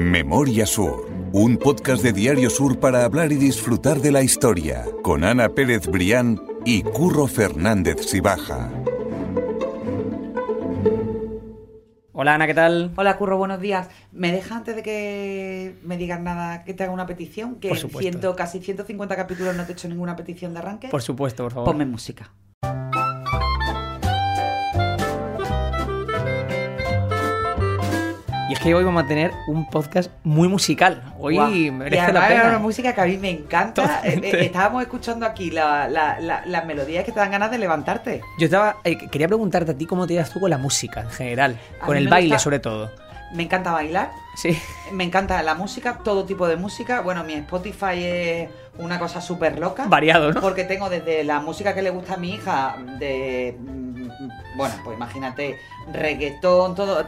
Memoria Sur, un podcast de Diario Sur para hablar y disfrutar de la historia, con Ana Pérez Brián y Curro Fernández Sibaja. Hola Ana, ¿qué tal? Hola Curro, buenos días. ¿Me deja antes de que me digas nada que te haga una petición? Que Por en supuesto. ciento, casi 150 capítulos no te he hecho ninguna petición de arranque. Por supuesto, por favor. Ponme música. Y es que hoy vamos a tener un podcast muy musical. Hoy y merece además la pena. una música que a mí me encanta. Totalmente. Eh, eh, estábamos escuchando aquí la- la- la- las melodías que te dan ganas de levantarte. Yo estaba, eh, quería preguntarte a ti cómo te llevas tú con la música en general, A con el baile gusta- sobre todo. Me encanta bailar. Sí. Me encanta la música, todo tipo de música. Bueno, mi Spotify es una cosa súper loca. Variado, ¿no? Porque tengo desde la música que le gusta a mi hija, de. Bueno, pues imagínate, reggaetón, todo.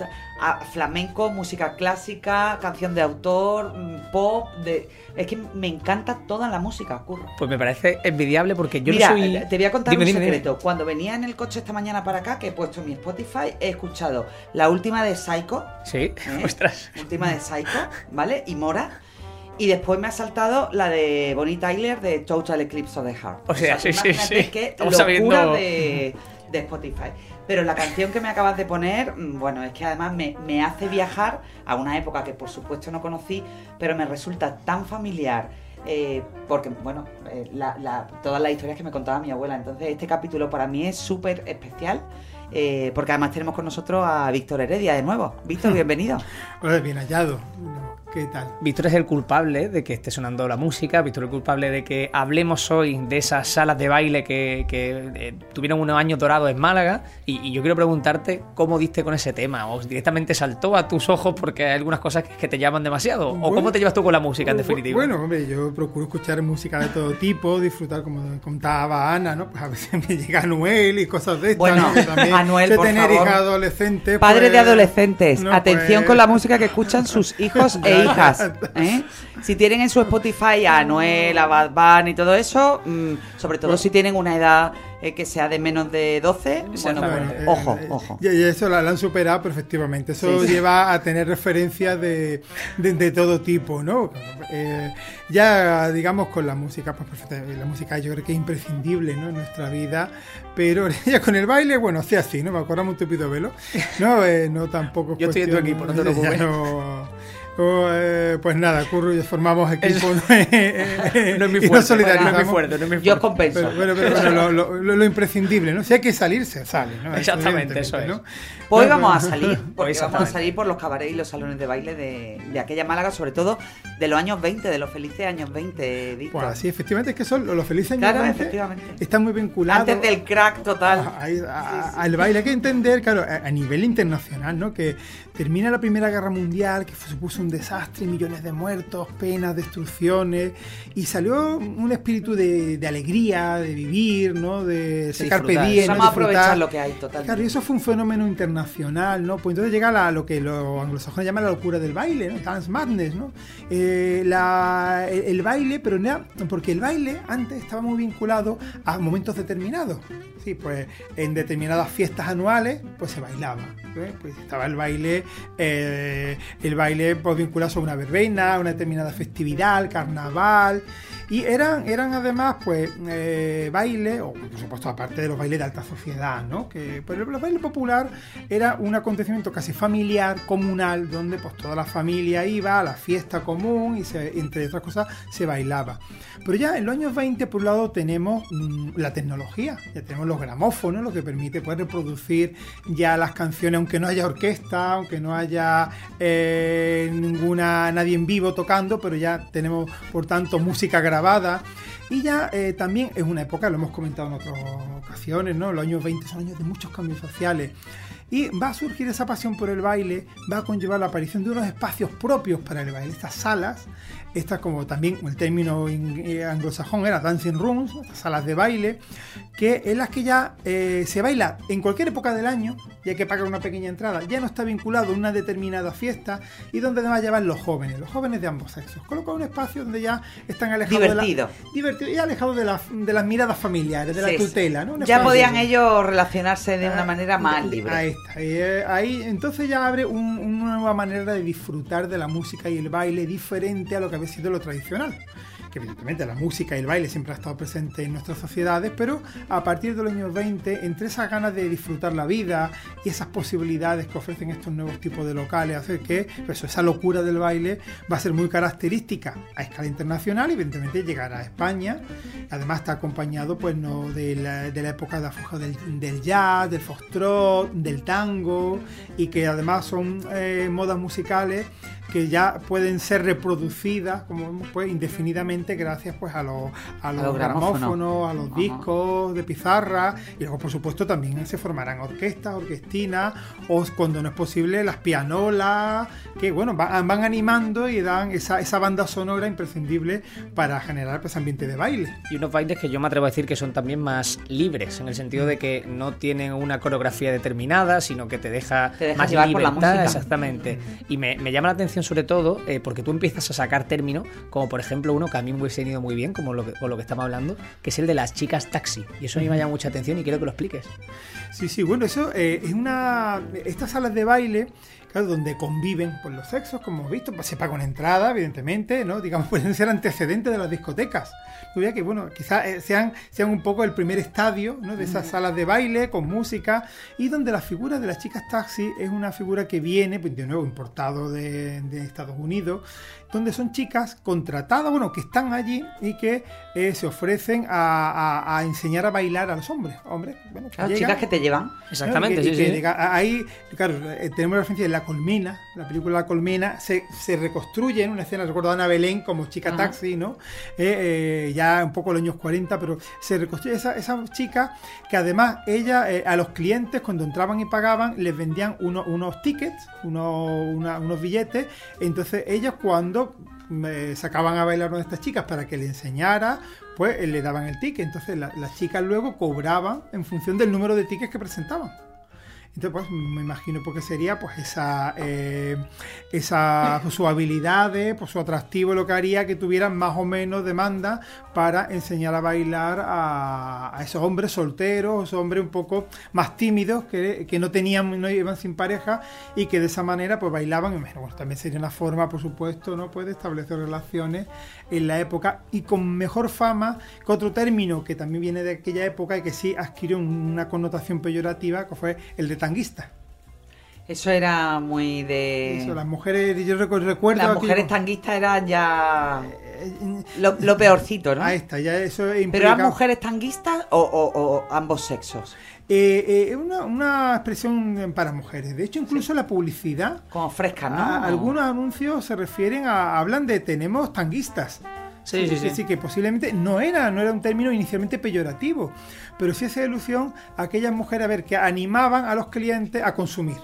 flamenco, música clásica, canción de autor, mm, pop. de Es que me encanta toda la música, curro. Pues me parece envidiable porque yo Mira, no soy. te voy a contar Dime, un dime, dime. secreto. Cuando venía en el coche esta mañana para acá, que he puesto mi Spotify, he escuchado la última de Psycho. Sí, ¿eh? ostras. Última de Psycho, ¿vale? Y Mora. Y después me ha saltado la de Bonnie Tyler de Total Eclipse of the Heart. O sea, sí, sí, imagínate sí. qué Estamos locura sabiendo- de, de Spotify. Pero la canción que me acabas de poner, mm, bueno, es que además me, me hace viajar a una época que por supuesto no conocí, pero me resulta tan familiar. eh, porque, bueno, eh, la- la- todas las historias que me contaba mi abuela. Entonces, este capítulo para mí es súper especial. eh, porque además tenemos con nosotros a Víctor Heredia de nuevo. Víctor, bienvenido. Hola, bien hallado. ¿Qué tal? Víctor es el culpable de que esté sonando la música, Víctor es el culpable de que hablemos hoy de esas salas de baile que, que, eh, tuvieron unos años dorados en Málaga y, y yo quiero preguntarte cómo diste con ese tema, o directamente saltó a tus ojos porque hay algunas cosas que, que te llaman demasiado, o cómo te llevas tú con la música en definitiva. Bueno, hombre, yo procuro escuchar música de todo tipo, disfrutar, como contaba Ana, ¿no? Pues a veces me llega Anuel y cosas de estas. Bueno, ¿no? Que también Anuel, por tener favor. adolescentes. Padre pues, de adolescentes, no, atención pues, con la música que escuchan sus hijos e hijas. ¿eh? Si tienen en su Spotify a Anuel, a Bad Bunny y todo eso, mm, sobre todo si tienen una edad eh, que sea de menos de 12, bueno, pues, ojo, eh, ojo. Y, y eso la, la han superado, pero efectivamente. Eso Sí, sí. lleva a tener referencias de, de, de todo tipo, ¿no? Eh, ya, digamos, con la música, pues perfecta- la música yo creo que es imprescindible, ¿no? En nuestra vida. Pero ya con el baile, bueno, sí así, ¿no? Me acordamos un tupido velo. No, eh, no tampoco. es Yo estoy en tu equipo, no te preocupes. no- o, eh, pues nada, Curro y yo formamos equipo. Es- ¿no? no es mi fuerte, no es mi fuerte, no es mi fuerte. Yo os compenso. Pero, pero, pero, pero lo, lo- lo- imprescindible, ¿no? Si hay que salir, se sale, ¿no? Exactamente, eso Evidentemente, Pues hoy No, vamos a pero- salir, porque vamos a salir por los cabarets y los salones de baile de, de aquella Málaga, sobre todo de los años 20, de los felices años 20, Víctor. Pues sí, efectivamente es que son los felices años Claro, 20 efectivamente. están muy vinculados Antes del crack total. a- a- a- al baile. Hay que entender, claro, a, a nivel internacional, ¿no? Que termina la Primera Guerra Mundial, que supuso un desastre, millones de muertos, penas, destrucciones, y salió un espíritu de, de alegría, de vivir, ¿no? De disfrutar. diem, ¿no? Vamos a aprovechar lo que hay totalmente. Claro, y eso fue un fenómeno internacional, ¿no? Pues entonces llega la- lo que los anglosajones llaman la locura del baile, ¿no? Dance madness, ¿no? Eh, la- el, el baile, pero no, porque el baile antes estaba muy vinculado a momentos determinados. Sí, pues en determinadas fiestas anuales, pues se bailaba. ¿eh? Pues estaba el baile, eh, el baile pues vinculado a una verbena, a una determinada festividad, carnaval. Y eran, eran además, pues, eh, bailes, o por supuesto, aparte de los bailes de alta sociedad, ¿no? Que pues, el baile popular era un acontecimiento casi familiar, comunal, donde pues toda la familia iba a la fiesta común y entre otras cosas se bailaba. Pero ya en los años 20, por un lado, tenemos mm, la tecnología, ya tenemos los gramófonos, lo que permite poder reproducir ya las canciones, aunque no haya orquesta, aunque no haya eh, ninguna nadie en vivo tocando, pero ya tenemos, por tanto, música grabada. Y ya eh, también es una época, lo hemos comentado en otras ocasiones, ¿no? Los años 20 son años de muchos cambios sociales. Y va a surgir esa pasión por el baile, va a conllevar la aparición de unos espacios propios para el baile, estas salas, estas como también el término in- eh, anglosajón era dancing rooms, salas de baile, que en las que ya eh, se baila en cualquier época del año y hay que pagar una pequeña entrada, ya no está vinculado a una determinada fiesta y donde además llevan los jóvenes, los jóvenes de ambos sexos, coloca un espacio donde ya están alejados Divertido. de la, divertido y alejados de, la- de las miradas familiares, de Sí, la tutela, ¿no? Un Ya podían ellos relacionarse de una manera más libre. Eh, ahí entonces ya abre un, un- nueva manera de disfrutar de la música y el baile diferente a lo que había sido lo tradicional que evidentemente la música y el baile siempre ha estado presente en nuestras sociedades, pero a partir de los años 20, entre esas ganas de disfrutar la vida y esas posibilidades que ofrecen estos nuevos tipos de locales, hacer que pues, esa locura del baile va a ser muy característica a escala internacional evidentemente llegará a España. Además está acompañado pues, no, de, la, época de afuera del, del, jazz, del foxtrot, del tango y que además son eh, modas musicales que ya pueden ser reproducidas como pues indefinidamente gracias pues a los, a los, gramófonos, a los discos de pizarra y luego por supuesto también se formarán orquestas, orquestinas o cuando no es posible las pianolas que bueno van, van animando y dan esa, esa, banda sonora imprescindible para generar pues ambiente de baile. Y unos bailes que yo me atrevo a decir que son también más libres en el sentido de que no tienen una coreografía determinada sino que te deja, más llevar por la música. exactamente y me, me llama la atención sobre todo eh, porque tú empiezas a sacar términos, como por ejemplo uno que a mí me hubiese venido muy bien, como lo que, lo que estamos hablando, que es el de las chicas taxi. Y eso a mí me llama mucha atención y quiero que lo expliques. Sí, sí, bueno, eso eh, es una. Estas salas de baile claro, donde conviven pues, los sexos, como hemos visto, pues, se paga una entrada, evidentemente, ¿no? Digamos, pueden ser antecedentes de las discotecas. Yo que, bueno, quizás eh, sean, sean un poco el primer estadio ¿no? de esas salas de baile con música y donde la figura de las chicas taxi es una figura que viene, pues, de nuevo, importado de, de Estados Unidos donde son chicas contratadas, bueno, que están allí y que eh, se ofrecen a, enseñar a bailar a los hombres. Hombres, bueno, chicas que te llevan. Exactamente, sí, sí. ahí, claro, eh, tenemos la referencia de La Colmena, la película La Colmena, se, reconstruye en una escena, recuerdo a Ana Belén como chica taxi, ¿no? Eh, ya un poco en los años 40, pero se reconstruye esa, esa chica que además ella a los clientes cuando entraban y pagaban les vendían unos tickets, unos billetes, entonces ellas cuando me sacaban a bailar con estas chicas para que le enseñara, pues le daban el ticket. Entonces las chicas luego cobraban en función del número de tickets que presentaban. Entonces, pues me imagino porque sería pues esa, eh, esa su habilidades, pues su atractivo lo que haría que tuvieran más o menos demanda para enseñar a bailar a, esos hombres solteros, esos hombres un poco más tímidos que, no tenían, no iban sin pareja y que de esa manera pues bailaban. Bueno, también sería una forma, por supuesto, ¿no? Pues de establecer relaciones en la época y con mejor fama que otro término que también viene de aquella época y que sí adquirió una connotación peyorativa, que fue el de tanguista. Eso era muy de. Eso, las mujeres, yo recuerdo. Las mujeres tanguistas eran ya. Eh, lo, peorcito, ¿no? Ahí está, ya eso ¿Pero eran mujeres tanguistas o, ambos sexos? Eh, eh, una, una, expresión para mujeres. De hecho, incluso la publicidad. Como fresca, ¿no? algunos anuncios se refieren a. hablan de tenemos tanguistas. Sí, sí, sí. que posiblemente no era, no era un término inicialmente peyorativo, pero sí hace alusión a aquellas mujeres a ver que animaban a los clientes a consumir.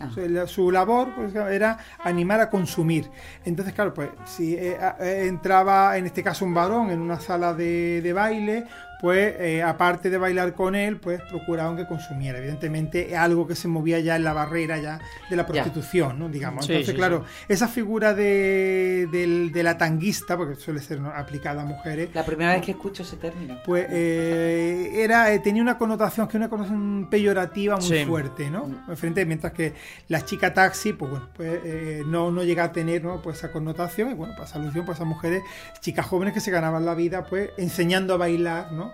Ah. Su, labor pues, era animar a consumir. Entonces, claro, pues si eh, eh, entraba en este caso un varón en una sala de, de baile, pues eh, aparte de bailar con él, pues procuraban que consumiera. Evidentemente, algo que se movía ya en la barrera ya de la prostitución, ¿no? Digamos. Entonces, claro, esa figura de, la tanguista, porque suele ser aplicada a mujeres. La primera vez que escucho ese término. Pues eh, era, eh, tenía una connotación, que una connotación peyorativa muy fuerte, ¿no? Mm. Frente, mientras que la chica taxi, pues bueno, pues no, no llega a tener ¿no? pues esa connotación, y bueno, pues alusión pues a mujeres, chicas jóvenes que se ganaban la vida, pues enseñando a bailar, ¿no?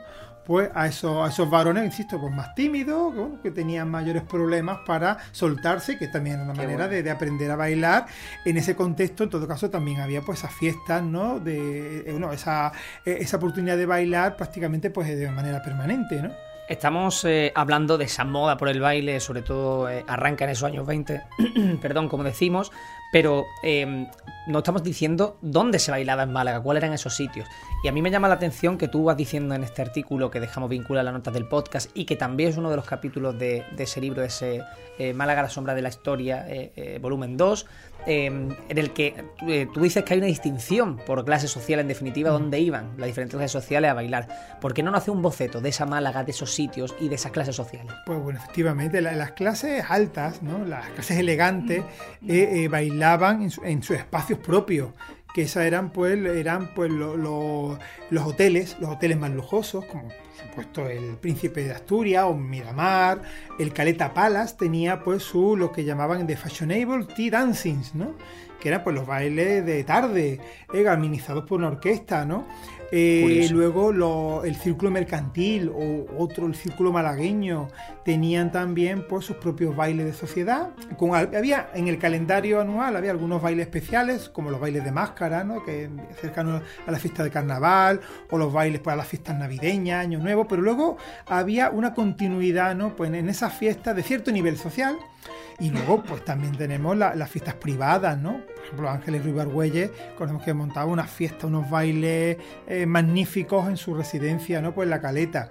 Pues a esos, a esos varones, insisto, pues más tímidos, que tenían mayores problemas para soltarse, que también era una manera de, aprender a bailar. En ese contexto, en todo caso, también había pues esas fiestas, ¿no? De, eh, esa, eh, esa oportunidad de bailar prácticamente pues de manera permanente, ¿no? Estamos eh, hablando de esa moda por el baile, sobre todo arranca en esos años 20, perdón, como decimos, pero eh, no estamos diciendo dónde se bailaba en Málaga, cuáles eran esos sitios. Y a mí me llama la atención que tú vas diciendo en este artículo que dejamos vinculado a las notas del podcast y que también es uno de los capítulos de, ese libro, de ese eh, Málaga, la sombra de la historia, eh, volumen 2, en el que tú dices que hay una distinción por clase social, en definitiva, dónde iban las diferentes clases sociales a bailar. ¿Por qué no nos hace un boceto de esa Málaga, de esos sitios y de esas clases sociales? Pues bueno, efectivamente, las clases altas, ¿no? las clases elegantes, bailaban bailaban en, sus espacios propios, que esos eran pues, eran, pues los hoteles, los hoteles más lujosos, como supuesto el Príncipe de Asturias o Miramar, el Caleta Palace tenía pues su lo que llamaban de fashionable tea dancings, ¿no? Que eran pues los bailes de tarde, eh, administrados por una orquesta, ¿no? Eh, luego el círculo mercantil o otro, el círculo malagueño, tenían también pues, sus propios bailes de sociedad. Con, había en el calendario anual había algunos bailes especiales, como los bailes de máscara, ¿no? que cercanos a la fiesta de carnaval, o los bailes para las fiestas navideñas, Año Nuevo, pero luego había una continuidad ¿no? pues en esas fiestas de cierto nivel social y luego, pues también tenemos las fiestas privadas, ¿no? Por ejemplo, Ángeles Ruiz Argüelles, conocemos que montaba unas fiestas, unos bailes eh, magníficos en su residencia, ¿no? Pues la caleta.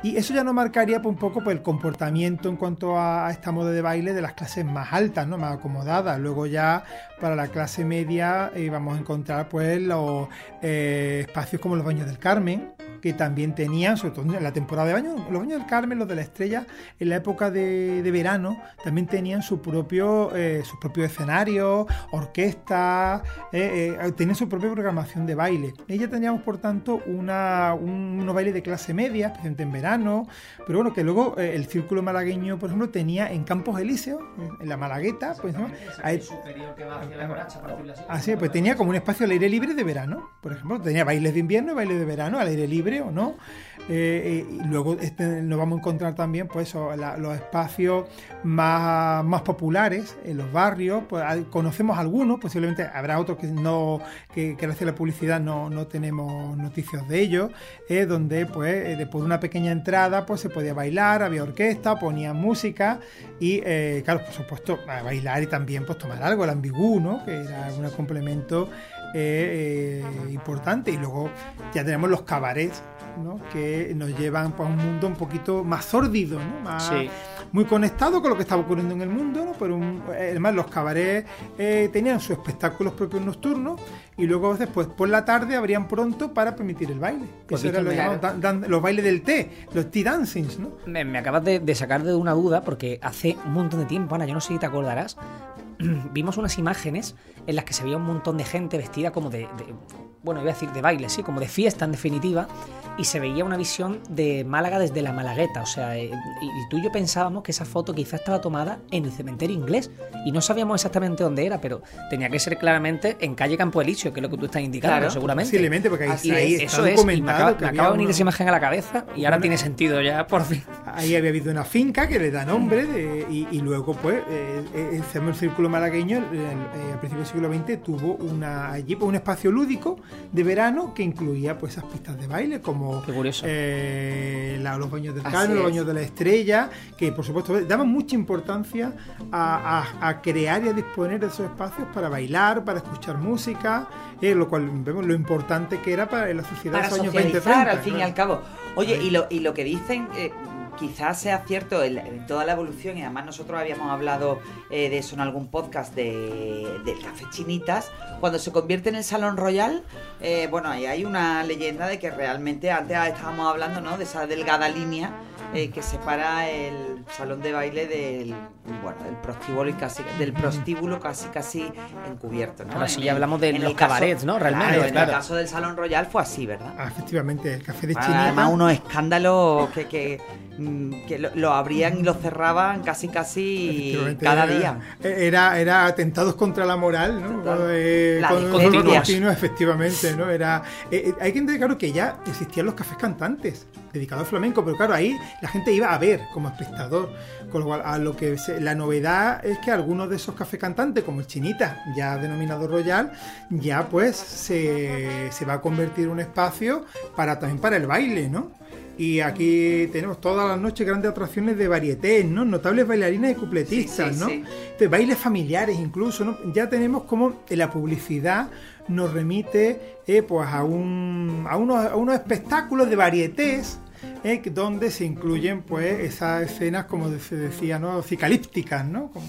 Y eso ya nos marcaría pues, un poco pues, el comportamiento en cuanto a, esta moda de baile de las clases más altas, ¿no? más acomodadas. Luego ya para la clase media eh, vamos a encontrar pues los eh, espacios como los baños del Carmen, que también tenían, sobre todo en la temporada de baño, los baños del Carmen, los de la Estrella, en la época de, verano, también tenían su propio, eh, su propio escenario, orquesta, eh, eh, tenían su propia programación de baile. Ella teníamos, por tanto, una, unos bailes de clase media, especialmente en verano, pero bueno, que luego el círculo malagueño, por ejemplo, tenía en Campos Elíseos, en la Malagueta, pues, así, pues tenía como un espacio al aire libre de verano, por ejemplo, tenía bailes de invierno y bailes de verano al aire libre o no. Eh, eh, y luego este, nos vamos a encontrar también pues, los espacios más, más populares en los barrios. Pues, conocemos algunos, posiblemente habrá otros que no que, gracias a la publicidad no, no tenemos noticias de ellos, eh, donde pues después de una pequeña entrada pues se podía bailar, había orquesta, ponían música y claro, por supuesto, bailar y también pues tomar algo, el ambigú, ¿no? que era un complemento eh, importante. Y luego ya tenemos los cabarets, que nos llevan a un mundo un poquito más sórdido, más, muy conectado con lo que estaba ocurriendo en el mundo. Pero además los cabarets eh, tenían sus espectáculos propios nocturnos y luego después por la tarde habrían pronto para permitir el baile. Pues eso los bailes del té, los tea dancings. ¿no? Me, acabas de, sacar de una duda porque hace un montón de tiempo, Ana, yo no sé si te acordarás, vimos unas imágenes en las que se veía un montón de gente vestida como de, bueno, iba a decir de baile, sí, como de fiesta en definitiva, y se veía una visión de Málaga desde la Malagueta, o sea, eh, y, tú y yo pensábamos que esa foto quizás estaba tomada en el cementerio inglés, y no sabíamos exactamente dónde era, pero tenía que ser claramente en calle Campo Elicio, que es lo que tú estás indicando, seguramente. Posiblemente, porque ahí, eso es, me acaba, de venir esa imagen a la cabeza, y ahora tiene sentido ya, por fin. Ahí había habido una finca que le da nombre, y, luego, pues, eh, eh el Círculo Malagueño, eh, al principio del siglo XX, tuvo una, allí pues, un espacio lúdico de verano que incluía pues esas pistas de baile como eh, los baños del Carmen, los baños de la estrella, que por supuesto daban mucha importancia a, crear y a disponer de esos espacios para bailar, para escuchar música, eh, lo cual vemos lo importante que era para la sociedad de los años 20 30, al fin y al cabo. Oye, y lo, y lo que dicen, eh, quizás sea cierto en, toda la evolución, y además nosotros habíamos hablado eh, de eso en algún podcast de, del Café Chinitas, cuando se convierte en el Salón Royal, eh, bueno, ahí hay una leyenda de que realmente, antes estábamos hablando, ¿no? De esa delgada línea eh, que separa el salón de baile del bueno del prostíbulo casi del prostíbulo casi casi encubierto ¿no? Ahora sí ya hablamos de los cabarets no realmente en el caso del salón royal fue así verdad ah, efectivamente el café de China además unos escandales que, que, mm, que lo, abrían y lo cerraban casi casi cada día. era era atentados contra la moral no eh, la continuo efectivamente no era eh, eh, hay que entender claro que ya existían los cafés cantantes dedicados al flamenco pero claro ahí la gente iba a ver como espectador. Con lo cual, a lo que la novedad es que algunos de esos café cantantes, como el Chinita, ya denominado Royal, ya pues se, va a convertir en un espacio para también para el baile, ¿no? Y aquí tenemos todas las noches grandes atracciones de varietés, ¿no? Notables bailarines y cupletistas, ¿no? De bailes familiares incluso, ¿no? Ya tenemos como la publicidad nos remite eh, pues a, un, a, unos, a unos espectáculos de varietés eh, donde se incluyen pues esas escenas como se decía no cicalípticas no como,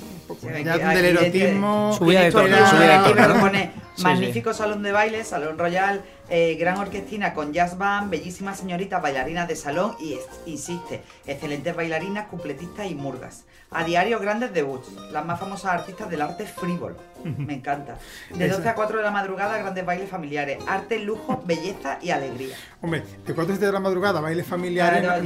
ya del erotismo subida de tono, subida de tono, magnífico salón de baile salón royal eh, gran orquestina con jazz band, bellísimas señoritas bailarinas de salón y, es- insiste, excelentes bailarinas, cupletistas y murgas. A diario grandes debuts, las más famosas artistas del arte frívolo. Me encanta. De Esa. 12 a 4 de la madrugada, grandes bailes familiares. Arte, lujo, belleza y alegría. Hombre, de 4 a 7 de la madrugada, bailes familiares, Claro, no,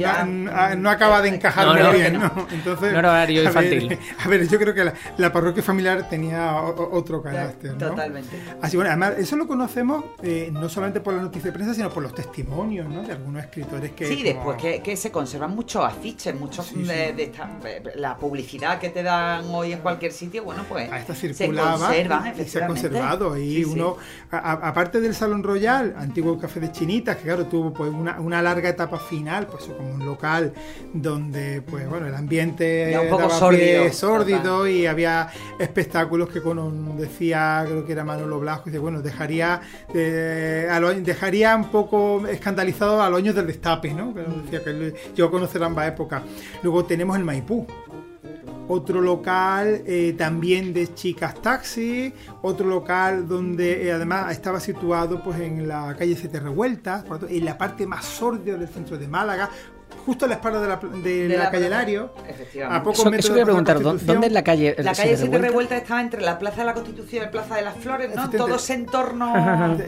ya. no- acaba de encajar No, muy no, bien, que ¿no? no. Entonces, No horario a ver, infantil. A ver, yo creo que la, la parroquia familiar tenía o- o- otro carácter, ¿no? Totalmente. Así bueno, además, eso lo conocemos eh, no solamente por la noticia de prensa, sino por los testimonios, ¿no? De algunos escritores que. Sí, como- después que, que se conservan muchos afiches, muchos Sí, sí. de, de esta- la publicidad que te dan hoy en cualquier sitio, bueno, pues a esta se circulaba conservan, y se ha conservado y Sí, uno aparte del salón royal antiguo café de chinitas que claro tuvo pues una, una larga etapa final pues como un local donde pues bueno el ambiente Ya un poco sórdido, sórdido y había espectáculos que con, decía creo que era Manolo Blasco dice bueno dejaría eh, a dejaría un poco escandalizado a los años del destape no a conocer ambas épocas. Luego tenemos el Maipú otro local eh, también de chicas taxi, otro local donde eh, además estaba situado pues en la calle Siete Revueltas, en la parte más sórdida del centro de Málaga, justo a la espalda de la, de De la la calle Lario. Efectivamente. A pocos Eso, metros eso de voy a preguntar, ¿dó- Constitución. ¿dónde es la calle? La calle Siete Revueltas? Estaba entre la Plaza de la Constitución y la Plaza de las Flores, ¿no? Todo ese entorno...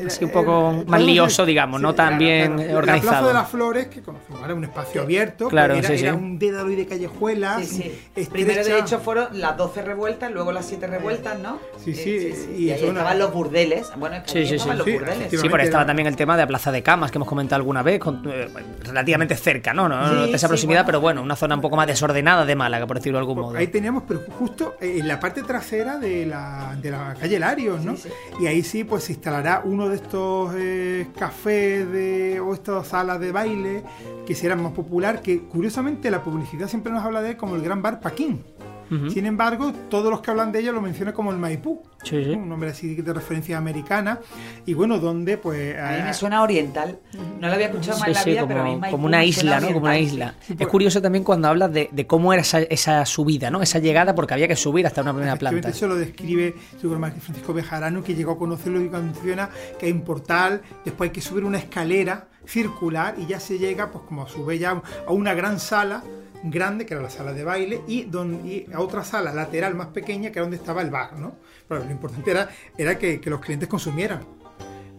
Así un poco Eh, más lioso, digamos, no sí, tan claro, bien claro. eh, La Plaza organizado. de las Flores, que conocemos, era un espacio abierto, Claro, era, sí, sí. era un dédalo y de callejuelas. Sí, sí. Primero, de hecho, fueron las 12 revueltas, luego las 7 revueltas, ¿no? Sí, sí, Eh, y Y, ahí estaban los burdeles. Bueno, es que Sí, sí, sí. los Sí, burdeles. Sí, pero estaba también el tema de la Plaza de Camas, que hemos comentado alguna vez, con, eh, relativamente cerca, ¿no? No, no Sí, de esa proximidad, bueno. pero bueno, una zona un poco más desordenada de Málaga, por decirlo de algún modo. Pues Ahí teníamos, pero justo en la parte trasera de la, de la calle Larios, ¿no? Y ahí sí, pues se instalará uno de estos eh, cafés de, o estas salas de baile que serán más popular, que curiosamente la publicidad siempre nos habla de él como el gran bar Paquín. Ujú. Sin embargo, todos los que hablan de ello lo mencionan como el Maipú, Sí, sí. un nombre así de referencia americana, y bueno, donde pues... A mí ah, me suena oriental. No lo había escuchado más en la sí, vida, pero a mí como, Maipú como una isla, ¿no? Como una oriental. isla. Es pues- curioso también cuando hablas de, de cómo era esa, esa subida, ¿no? Esa llegada, porque había que subir hasta una primera planta. Eso lo describe Francisco Bejarano, que llegó a conocerlo y menciona que hay un portal, después hay que subir una escalera circular y ya se llega, pues como a su vez ya a una gran sala grande, que era la sala de baile, y, don- y a otra sala lateral más pequeña, que era donde estaba el bar, ¿no? Pero lo importante era, era que, los clientes consumieran.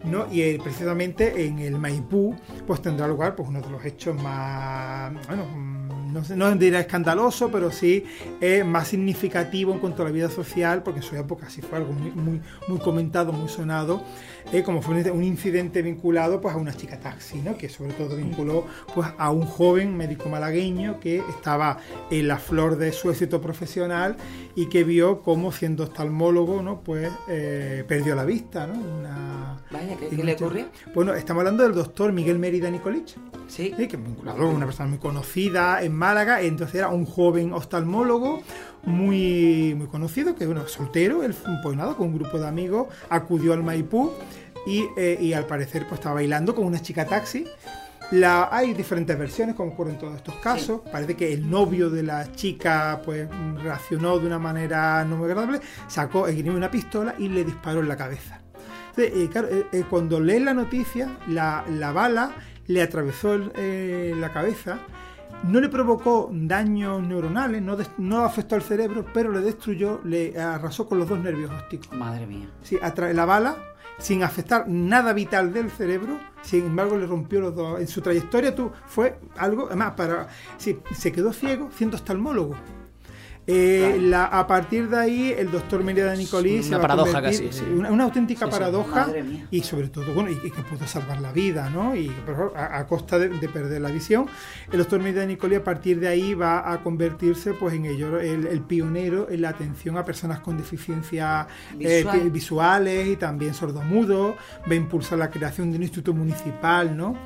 ¿no? Y eh, precisamente en el Maipú pues tendrá lugar pues uno de los hechos más bueno no no dirá escandaloso pero sí eh, más significativo en cuanto a la vida social porque en su época sí fue algo muy muy, muy comentado muy sonado eh, como fue un- un incidente vinculado pues a una chica taxi ¿no? que sobre todo vinculó pues a un joven médico malagueño que estaba en la flor de su éxito profesional y que vio cómo siendo oftalmólogo no pues eh, perdió la vista ¿no? Una- Vaya, ¿qué, qué le ocurrió? Bueno, estamos hablando del doctor Miguel Mérida Nicolich, Sí. que es vinculado, una persona muy conocida en Málaga, entonces era un joven oftalmólogo muy, muy conocido, que bueno, soltero, él pues nada, con un grupo de amigos, acudió al Maipú y, eh, y al parecer pues estaba bailando con una chica taxi. La, hay diferentes versiones, como ocurre en todos estos casos. Parece que el novio de la chica pues reaccionó de una manera no muy agradable, sacó esgrimió una pistola y le disparó en la cabeza. Entonces, eh, claro, eh, eh, cuando leen la noticia, la, la bala le atravesó el- eh, la cabeza, no le provocó daños neuronales, no, no afectó al cerebro, pero le destruyó, le arrasó con los dos nervios ópticos. Madre mía. Sí, la bala, sin afectar nada vital del cerebro, sin embargo le rompió los dos. En su trayectoria tú, fue algo, además, para, sí, se quedó ciego siendo oftalmólogo. Eh, Claro. la- a partir de ahí, el doctor Mérida Nicolí Una se va a paradoja convertir- casi, sí. Una, una auténtica Sí, paradoja Madre mía. y sobre todo, bueno, y, y que pudo salvar la vida, ¿no? Y pero a, a costa de, de perder la visión. El doctor Mérida Nicolí a partir de ahí va a convertirse pues en ello, el, el pionero en la atención a personas con deficiencias eh, Visual. visuales y también sordomudos. Va a impulsar la creación de un instituto municipal, ¿no?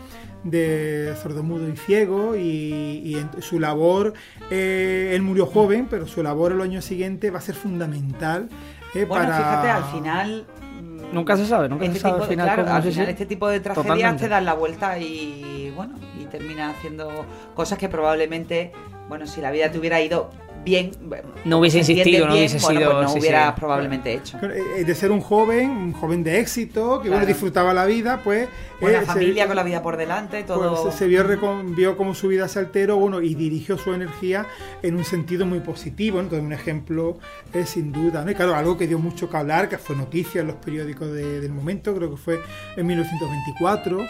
De sordomudo y ciego y, y en su labor, eh, él murió joven, pero su labor el año siguiente va a ser fundamental eh, Bueno, para... fíjate, al final. mm, Nunca se sabe, nunca este se sabe tipo, al final claro, al final este tipo de tragedias Totalmente. te dan la vuelta y bueno, y termina haciendo cosas que probablemente, bueno, si la vida te hubiera ido bien. No hubiese insistido, no bien, hubiese bueno, sido- pues no sí, hubiera sí. probablemente hecho. Eh, De ser un joven, un joven de éxito, que bueno, disfrutaba la vida, pues. Buena eh, se- familia con la vida por delante, todo. Pues se vio, recon- vio cómo su vida se alteró bueno, y dirigió su energía en un sentido muy positivo. ¿no? Entonces, un ejemplo es sin duda. ¿no? Y claro, algo que dio mucho que hablar, que fue noticia en los periódicos de- del momento, creo que fue en 1924,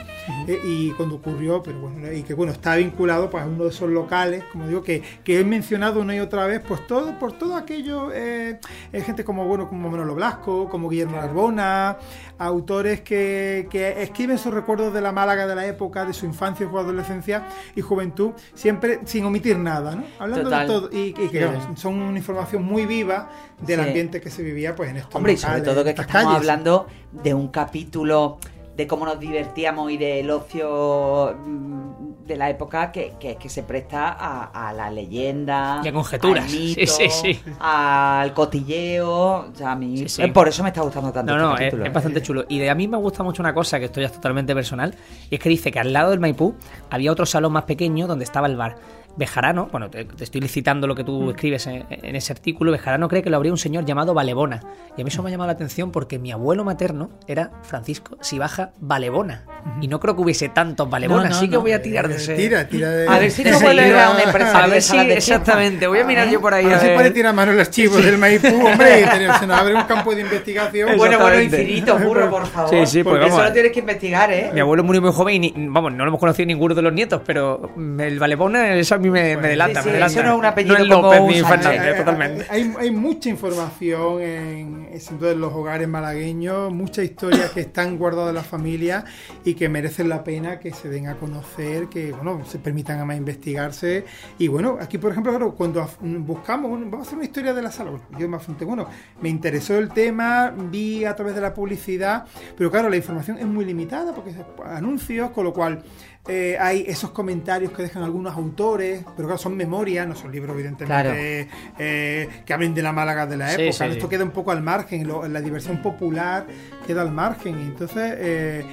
eh, y cuando ocurrió, pero bueno, y que bueno, está vinculado pues, a uno de esos locales, como digo, que, que he mencionado una y otra vez, pues todo, por todo aquello, eh, eh, gente como bueno, como Manolo Blasco, como Guillermo Arbona, autores que, que escriben sus recuerdos de la Málaga de la época, de su infancia, su adolescencia y juventud, siempre sin omitir nada, ¿no? Hablando Total. de todo, y, y que Sí. claro, son una información muy viva del Sí. ambiente que se vivía pues en estos Hombre, y sobre todo que, estamos calles. hablando de un capítulo de cómo nos divertíamos y del ocio mm, de la época que, que, que se presta a, a la leyenda, Y a conjeturas. al Sí, mito, sí, sí. al cotilleo. O sea, a mí, eh, por eso me está gustando tanto No, este es, capítulo. es bastante chulo. Y de a mí me gusta mucho una cosa, que esto ya es totalmente personal, y es que dice que al lado del Maipú había otro salón más pequeño donde estaba el bar. Bejarano, bueno, te, te estoy licitando lo que tú escribes en, en ese artículo, Bejarano cree que lo abría un señor llamado Valebona. Y a mí eso me ha llamado la atención porque mi abuelo materno era Francisco Sibaja Valebona. Y no creo que hubiese tantos No, no, así que no. voy a tirar de Eh, ese... Tira, tira de. A ver si no vuelve a un empresario. A ver si, exactamente, voy a mirar yo por ahí. A ver a si ver. puede tirar mano el archivo del Maipú, hombre, y tener- se nos abre un campo de investigación. Bueno, bueno, infinito, burro, por favor. Sí, sí, pues porque vamos eso lo tienes que investigar, ¿eh? Mi abuelo murió muy joven y, ni- vamos, no lo hemos conocido ninguno de los nietos, pero el Valebona, eso a mí me, me delata, sí, me delata. eso no es un apellido No es López ni. Fernández, Eh, totalmente. Hay, hay mucha información en, en los hogares malagueños, muchas historias que están guardadas en la familia y que merecen la pena que se den a conocer, que bueno, se permitan además investigarse. Y bueno, aquí por ejemplo, claro, cuando buscamos, vamos a hacer una historia de la sala. Bueno, yo me afronté, bueno, me interesó el tema, vi a través de la publicidad, pero claro, la información es muy limitada porque es anuncios, con lo cual eh, hay esos comentarios que dejan algunos autores, pero claro, son memorias, no son libros, evidentemente, Claro. eh, eh, que hablen de la Málaga de la Sí, época. sí, Esto sí. queda un poco al margen, lo- la diversión popular queda al margen. Y entonces, eh,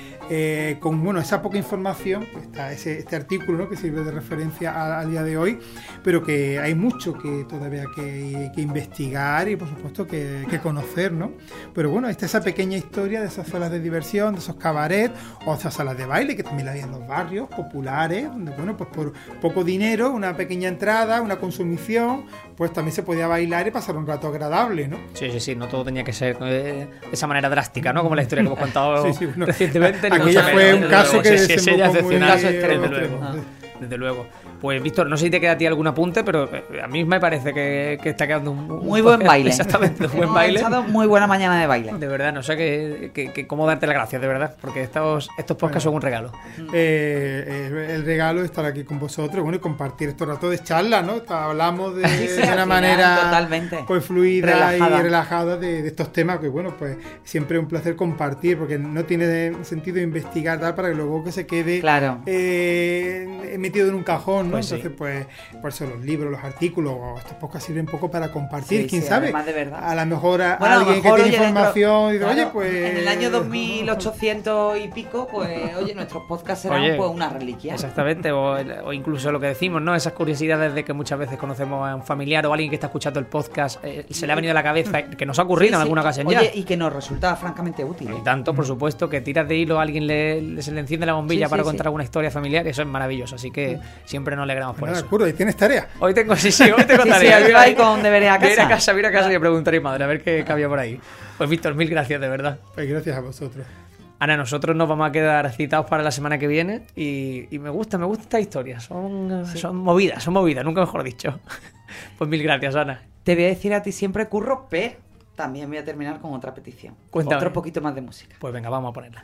eh, con bueno, esa poca información, está ese, este artículo ¿no? que sirve de referencia al día de hoy, pero que hay mucho que todavía que, que investigar y, por supuesto, que, conocer, ¿no? Pero bueno, esta esa pequeña historia de esas salas de diversión, de esos cabarets o esas salas de baile que también había en los barrios populares, donde, bueno, pues por poco dinero, una pequeña entrada, una consumición, pues también se podía bailar y pasar un rato agradable, ¿no? Sí, sí, sí, no todo tenía que ser eh, de esa manera drástica, ¿no? Como la historia que hemos contado Sí, sí, bueno, recientemente. aquella fue un caso que es muy extremo. Desde luego. Pues Víctor, no sé si te queda a ti algún apunte, pero eh, a mí me parece que, que está quedando un, un Muy buen baile. Exactamente, un buen Hemos baile. muy buena mañana de baile. De verdad, no sé qué, qué- qué- cómo darte las gracias, de verdad, porque estos, estos podcasts son un regalo. Eh, eh, el regalo de estar aquí con vosotros, bueno, y compartir estos ratos de charla, ¿no? Hablamos de, Sí, sí, de al una manera totalmente. pues fluida Relajada. y relajada de, de estos temas que bueno, pues siempre es un placer compartir porque no tiene sentido investigar tal para que luego que se quede Claro. eh, metido en un cajón, ¿no? Pues sí. Entonces, pues, por eso los libros, los artículos, estos podcasts sirven un poco para compartir, Sí, quién sí, sabe. además de verdad. A lo mejor a Bueno, alguien mejor, que tiene oye, dentro- información y dice, claro, oye, pues En el año 2800 y pico, pues, oye, nuestros podcasts serán Oye, pues una reliquia. Exactamente, o, o incluso lo que decimos, ¿no? Esas curiosidades de que muchas veces conocemos a un familiar o a alguien que está escuchando el podcast, eh, se le ha venido a la cabeza, que nos ha ocurrido Sí, en sí. alguna ocasión Oye, ya. y que nos resulta francamente útil. ¿eh? Y tanto, por supuesto, que tiras de hilo a alguien le, le- se le enciende la bombilla Sí, para sí, contar sí. alguna historia familiar, eso es maravilloso. Así que siempre nos alegramos por Nada, eso. Curro, y tienes tarea. Hoy tengo, sí, sí, hoy tengo Sí, tarea. sí, hoy vais con deberes a Voy ir a casa. casa, ir a casa y a preguntar a mi madre a ver qué cabía por ahí. Pues Víctor, mil gracias, de verdad. Pues gracias a vosotros. Ana, nosotros nos vamos a quedar citados para la semana que viene y, y me gusta, me gusta esta historia. Son, son movidas, son movidas, nunca mejor dicho. Pues mil gracias, Ana. Te voy a decir a ti siempre curro, pero también voy a terminar con otra petición. Cuéntame. Otro poquito más de música. Pues venga, vamos a ponerla.